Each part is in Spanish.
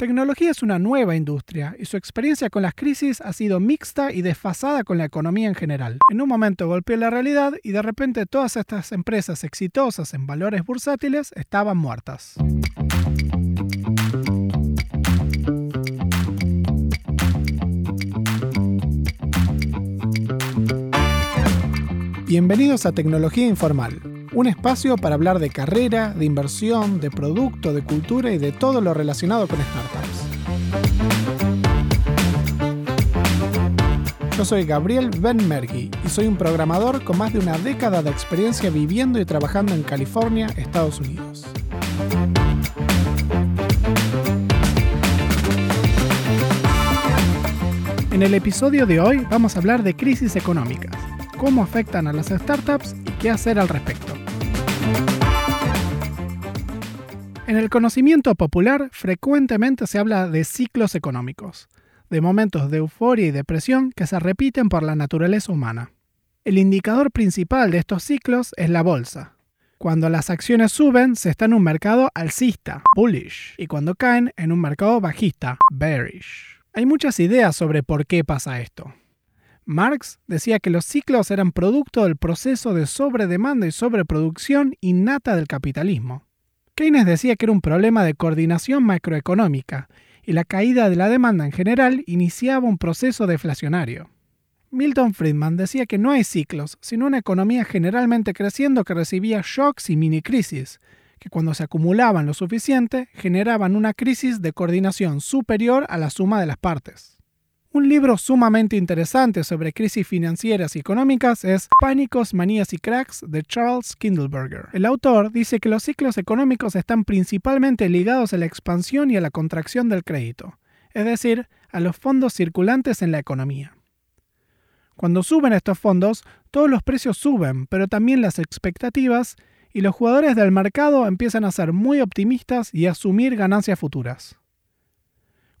Tecnología es una nueva industria y su experiencia con las crisis ha sido mixta y desfasada con la economía en general. En un momento golpeó la realidad y de repente todas estas empresas exitosas en valores bursátiles estaban muertas. Bienvenidos a Tecnología Informal, un espacio para hablar de carrera, de inversión, de producto, de cultura y de todo lo relacionado con startups. Yo soy Gabriel Benmergui y soy un programador con más de una década de experiencia viviendo y trabajando en California, Estados Unidos. En el episodio de hoy vamos a hablar de crisis económicas cómo afectan a las startups qué hacer al respecto. En el conocimiento popular frecuentemente se habla de ciclos económicos, de momentos de euforia y depresión que se repiten por la naturaleza humana. El indicador principal de estos ciclos es la bolsa. Cuando las acciones suben, se está en un mercado alcista, bullish, y cuando caen, en un mercado bajista, bearish. Hay muchas ideas sobre por qué pasa esto. Marx decía que los ciclos eran producto del proceso de sobredemanda y sobreproducción innata del capitalismo. Keynes decía que era un problema de coordinación macroeconómica y la caída de la demanda en general iniciaba un proceso deflacionario. Milton Friedman decía que no hay ciclos, sino una economía generalmente creciendo que recibía shocks y mini crisis, que cuando se acumulaban lo suficiente generaban una crisis de coordinación superior a la suma de las partes. Un libro sumamente interesante sobre crisis financieras y económicas es Pánicos, Manías y Cracks de Charles Kindleberger. El autor dice que los ciclos económicos están principalmente ligados a la expansión y a la contracción del crédito, es decir, a los fondos circulantes en la economía. Cuando suben estos fondos, todos los precios suben, pero también las expectativas, y los jugadores del mercado empiezan a ser muy optimistas y a asumir ganancias futuras.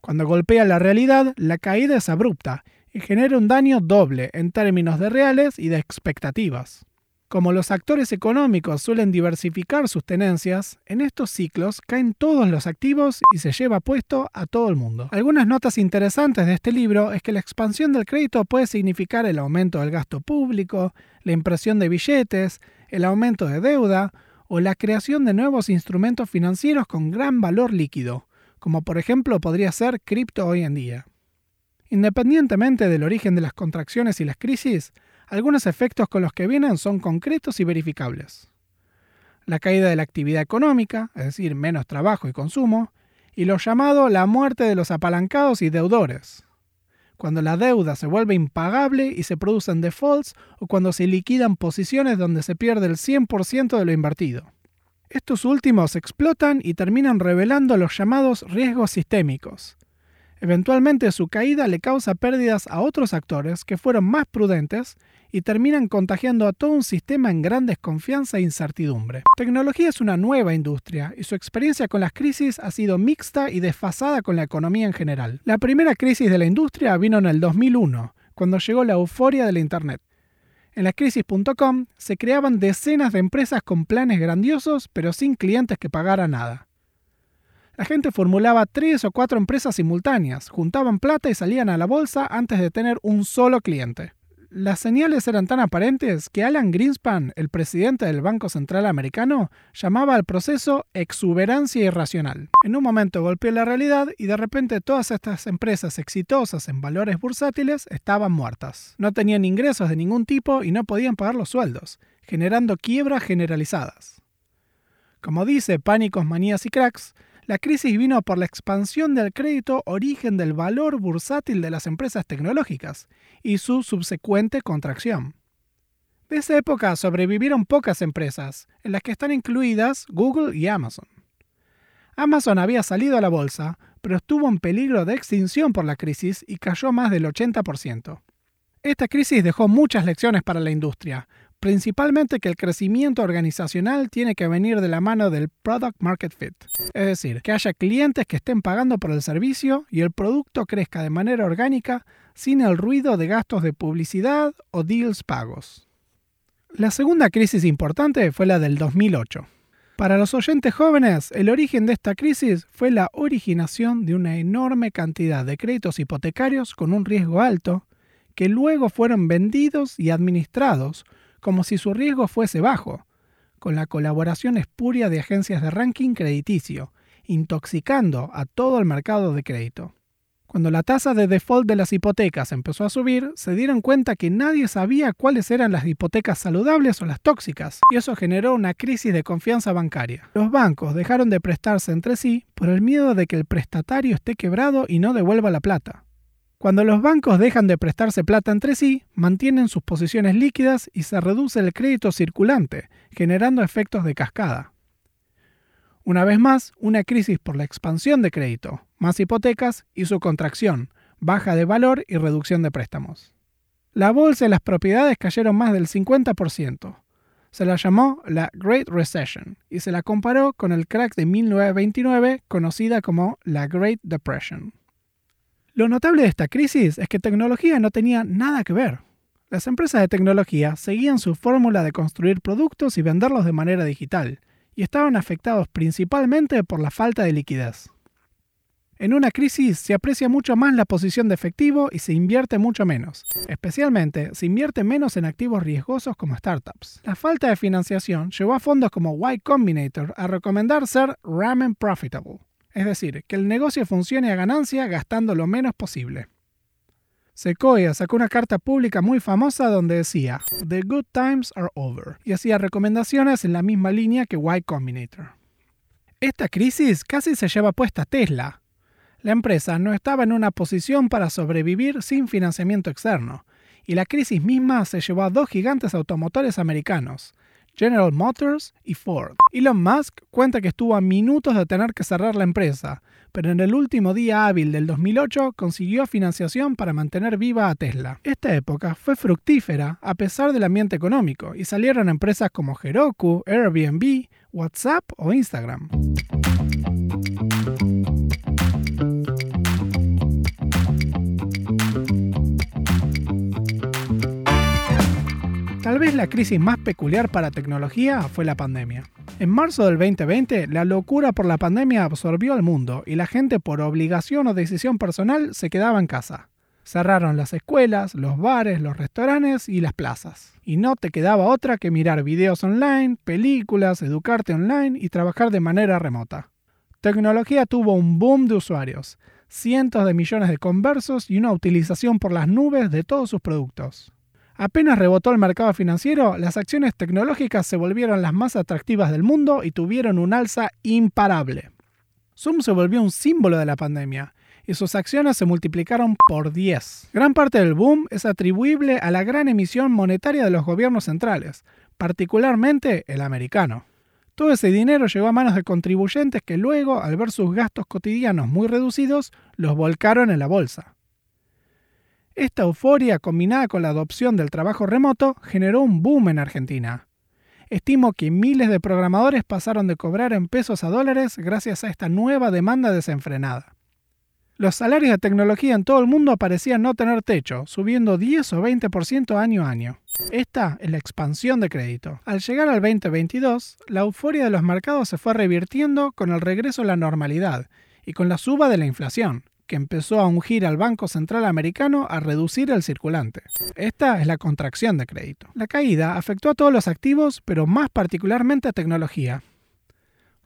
Cuando golpea la realidad, la caída es abrupta y genera un daño doble en términos de reales y de expectativas. Como los actores económicos suelen diversificar sus tenencias, en estos ciclos caen todos los activos y se lleva puesto a todo el mundo. Algunas notas interesantes de este libro es que la expansión del crédito puede significar el aumento del gasto público, la impresión de billetes, el aumento de deuda o la creación de nuevos instrumentos financieros con gran valor líquido, como por ejemplo podría ser cripto hoy en día. Independientemente del origen de las contracciones y las crisis, algunos efectos con los que vienen son concretos y verificables. La caída de la actividad económica, es decir, menos trabajo y consumo, y lo llamado la muerte de los apalancados y deudores, cuando la deuda se vuelve impagable y se producen defaults o cuando se liquidan posiciones donde se pierde el 100% de lo invertido. Estos últimos explotan y terminan revelando los llamados riesgos sistémicos. Eventualmente su caída le causa pérdidas a otros actores que fueron más prudentes y terminan contagiando a todo un sistema en gran desconfianza e incertidumbre. Tecnología es una nueva industria y su experiencia con las crisis ha sido mixta y desfasada con la economía en general. La primera crisis de la industria vino en el 2001, cuando llegó la euforia de la Internet. En la crisis.com se creaban decenas de empresas con planes grandiosos pero sin clientes que pagaran nada. La gente formulaba tres o cuatro empresas simultáneas, juntaban plata y salían a la bolsa antes de tener un solo cliente. Las señales eran tan aparentes que Alan Greenspan, el presidente del Banco Central Americano, llamaba al proceso exuberancia irracional. En un momento golpeó la realidad y de repente todas estas empresas exitosas en valores bursátiles estaban muertas. No tenían ingresos de ningún tipo y no podían pagar los sueldos, generando quiebras generalizadas. Como dice Pánicos, Manías y Cracks, la crisis vino por la expansión del crédito origen del valor bursátil de las empresas tecnológicas y su subsecuente contracción. De esa época sobrevivieron pocas empresas, en las que están incluidas Google y Amazon. Amazon había salido a la bolsa, pero estuvo en peligro de extinción por la crisis y cayó más del 80%. Esta crisis dejó muchas lecciones para la industria, principalmente que el crecimiento organizacional tiene que venir de la mano del Product Market Fit, es decir, que haya clientes que estén pagando por el servicio y el producto crezca de manera orgánica sin el ruido de gastos de publicidad o deals pagos. La segunda crisis importante fue la del 2008. Para los oyentes jóvenes, el origen de esta crisis fue la originación de una enorme cantidad de créditos hipotecarios con un riesgo alto, que luego fueron vendidos y administrados como si su riesgo fuese bajo, con la colaboración espuria de agencias de ranking crediticio, intoxicando a todo el mercado de crédito. Cuando la tasa de default de las hipotecas empezó a subir, se dieron cuenta que nadie sabía cuáles eran las hipotecas saludables o las tóxicas, y eso generó una crisis de confianza bancaria. Los bancos dejaron de prestarse entre sí por el miedo de que el prestatario esté quebrado y no devuelva la plata. Cuando los bancos dejan de prestarse plata entre sí, mantienen sus posiciones líquidas y se reduce el crédito circulante, generando efectos de cascada. Una vez más, una crisis por la expansión de crédito, más hipotecas y su contracción, baja de valor y reducción de préstamos. La bolsa y las propiedades cayeron más del 50%. Se la llamó la Great Recession y se la comparó con el crack de 1929 conocida como la Great Depression. Lo notable de esta crisis es que tecnología no tenía nada que ver. Las empresas de tecnología seguían su fórmula de construir productos y venderlos de manera digital, y estaban afectados principalmente por la falta de liquidez. En una crisis se aprecia mucho más la posición de efectivo y se invierte mucho menos. Especialmente se invierte menos en activos riesgosos como startups. La falta de financiación llevó a fondos como Y Combinator a recomendar ser ramen profitable, es decir, que el negocio funcione a ganancia gastando lo menos posible. Sequoia sacó una carta pública muy famosa donde decía The good times are over y hacía recomendaciones en la misma línea que Y Combinator. Esta crisis casi se lleva puesta Tesla. La empresa no estaba en una posición para sobrevivir sin financiamiento externo, y la crisis misma se llevó a dos gigantes automotores americanos, General Motors y Ford. Elon Musk cuenta que estuvo a minutos de tener que cerrar la empresa, pero en el último día hábil del 2008 consiguió financiación para mantener viva a Tesla. Esta época fue fructífera a pesar del ambiente económico y salieron empresas como Heroku, Airbnb, WhatsApp o Instagram. Tal vez la crisis más peculiar para tecnología fue la pandemia. En marzo del 2020, la locura por la pandemia absorbió al mundo y la gente por obligación o decisión personal se quedaba en casa. Cerraron las escuelas, los bares, los restaurantes y las plazas. Y no te quedaba otra que mirar videos online, películas, educarte online y trabajar de manera remota. Tecnología tuvo un boom de usuarios, cientos de millones de conversos y una utilización por las nubes de todos sus productos. Apenas rebotó el mercado financiero, las acciones tecnológicas se volvieron las más atractivas del mundo y tuvieron un alza imparable. Zoom se volvió un símbolo de la pandemia y sus acciones se multiplicaron por 10. Gran parte del boom es atribuible a la gran emisión monetaria de los gobiernos centrales, particularmente el americano. Todo ese dinero llegó a manos de contribuyentes que luego, al ver sus gastos cotidianos muy reducidos, los volcaron en la bolsa. Esta euforia combinada con la adopción del trabajo remoto generó un boom en Argentina. Estimo que miles de programadores pasaron de cobrar en pesos a dólares gracias a esta nueva demanda desenfrenada. Los salarios de tecnología en todo el mundo parecían no tener techo, subiendo 10 o 20% año a año. Esta es la expansión de crédito. Al llegar al 2022, la euforia de los mercados se fue revirtiendo con el regreso a la normalidad y con la suba de la inflación que empezó a ungir al Banco Central Americano a reducir el circulante. Esta es la contracción de crédito. La caída afectó a todos los activos, pero más particularmente a tecnología.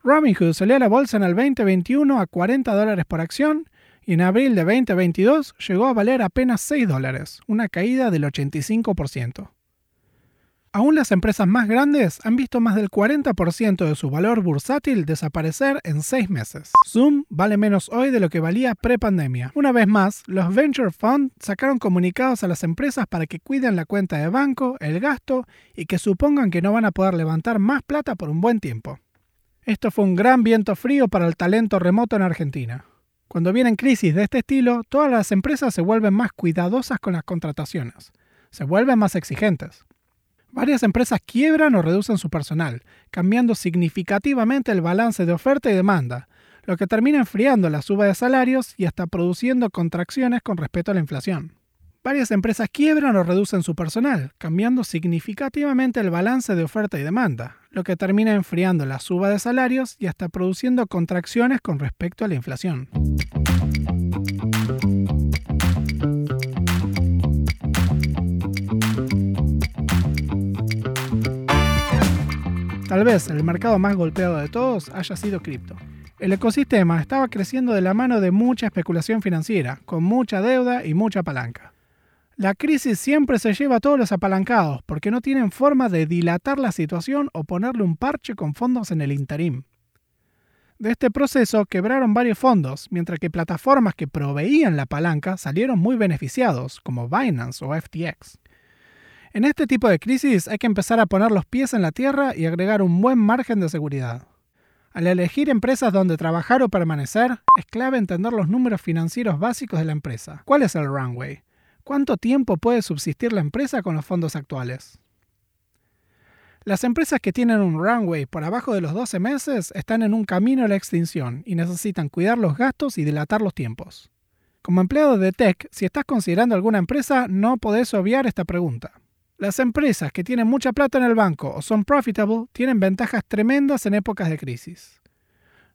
Robinhood salió a la bolsa en el 2021 a 40 dólares por acción y en abril de 2022 llegó a valer apenas 6 dólares, una caída del 85%. Aún las empresas más grandes han visto más del 40% de su valor bursátil desaparecer en seis meses. Zoom vale menos hoy de lo que valía pre-pandemia. Una vez más, los venture funds sacaron comunicados a las empresas para que cuiden la cuenta de banco, el gasto y que supongan que no van a poder levantar más plata por un buen tiempo. Esto fue un gran viento frío para el talento remoto en Argentina. Cuando vienen crisis de este estilo, todas las empresas se vuelven más cuidadosas con las contrataciones, se vuelven más exigentes. Varias empresas quiebran o reducen su personal, cambiando significativamente el balance de oferta y demanda, lo que termina enfriando la suba de salarios y hasta produciendo contracciones con respecto a la inflación. Varias empresas quiebran o reducen su personal, cambiando significativamente el balance de oferta y demanda, lo que termina enfriando la suba de salarios y hasta produciendo contracciones con respecto a la inflación. Tal vez el mercado más golpeado de todos haya sido cripto. El ecosistema estaba creciendo de la mano de mucha especulación financiera, con mucha deuda y mucha palanca. La crisis siempre se lleva a todos los apalancados porque no tienen forma de dilatar la situación o ponerle un parche con fondos en el interim. De este proceso quebraron varios fondos, mientras que plataformas que proveían la palanca salieron muy beneficiados, como Binance o FTX. En este tipo de crisis hay que empezar a poner los pies en la tierra y agregar un buen margen de seguridad. Al elegir empresas donde trabajar o permanecer, es clave entender los números financieros básicos de la empresa. ¿Cuál es el runway? ¿Cuánto tiempo puede subsistir la empresa con los fondos actuales? Las empresas que tienen un runway por abajo de los 12 meses están en un camino a la extinción y necesitan cuidar los gastos y dilatar los tiempos. Como empleado de tech, si estás considerando alguna empresa, no podés obviar esta pregunta. Las empresas que tienen mucha plata en el banco o son profitable tienen ventajas tremendas en épocas de crisis.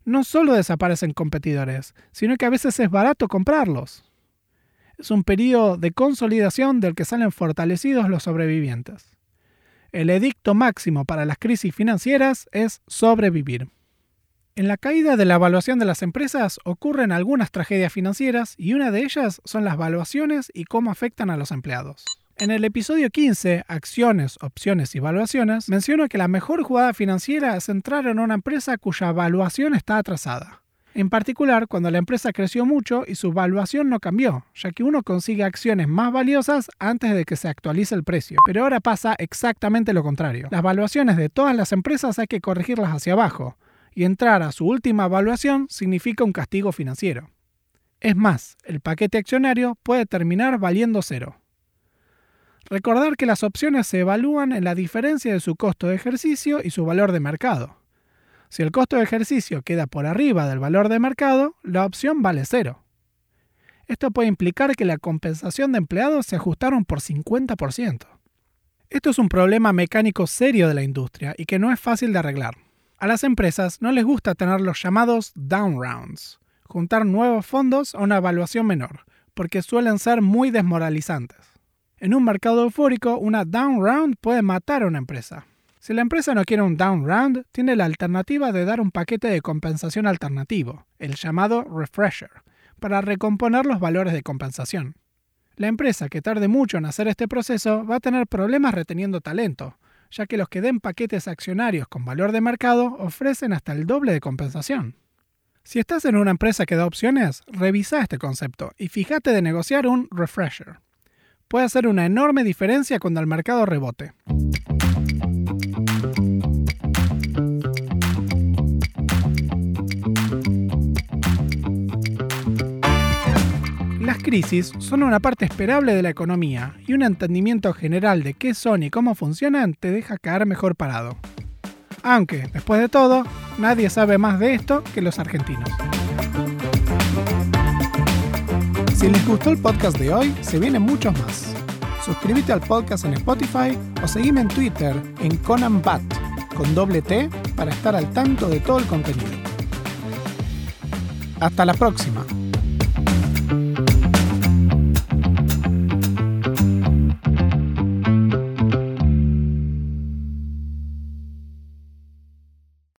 No solo desaparecen competidores, sino que a veces es barato comprarlos es un periodo de consolidación del que salen fortalecidos los sobrevivientes. El edicto máximo para las crisis financieras es sobrevivir. En la caída de la evaluación de las empresas ocurren algunas tragedias financieras y una de ellas son las valuaciones y cómo afectan a los empleados. En el episodio 15, Acciones, Opciones y Valuaciones, menciono que la mejor jugada financiera es entrar en una empresa cuya valuación está atrasada. En particular, cuando la empresa creció mucho y su valuación no cambió, ya que uno consigue acciones más valiosas antes de que se actualice el precio. Pero ahora pasa exactamente lo contrario. Las valuaciones de todas las empresas hay que corregirlas hacia abajo, y entrar a su última valuación significa un castigo financiero. Es más, el paquete accionario puede terminar valiendo cero. Recordar que las opciones se evalúan en la diferencia de su costo de ejercicio y su valor de mercado. Si el costo de ejercicio queda por arriba del valor de mercado, la opción vale cero. Esto puede implicar que la compensación de empleados se ajustaron por 50%. Esto es un problema mecánico serio de la industria y que no es fácil de arreglar. A las empresas no les gusta tener los llamados down rounds, juntar nuevos fondos a una evaluación menor, porque suelen ser muy desmoralizantes. En un mercado eufórico, una down round puede matar a una empresa, si la empresa no quiere un down round, tiene la alternativa de dar un paquete de compensación alternativo, el llamado refresher, para recomponer los valores de compensación. La empresa que tarde mucho en hacer este proceso va a tener problemas reteniendo talento, ya que los que den paquetes accionarios con valor de mercado ofrecen hasta el doble de compensación. Si estás en una empresa que da opciones, revisa este concepto y fíjate de negociar un refresher. Puede hacer una enorme diferencia cuando el mercado rebote. crisis son una parte esperable de la economía y un entendimiento general de qué son y cómo funcionan te deja caer mejor parado. Aunque, después de todo, nadie sabe más de esto que los argentinos. Si les gustó el podcast de hoy, se vienen muchos más. Suscríbete al podcast en Spotify o seguime en Twitter en ConanBat con doble T para estar al tanto de todo el contenido. Hasta la próxima.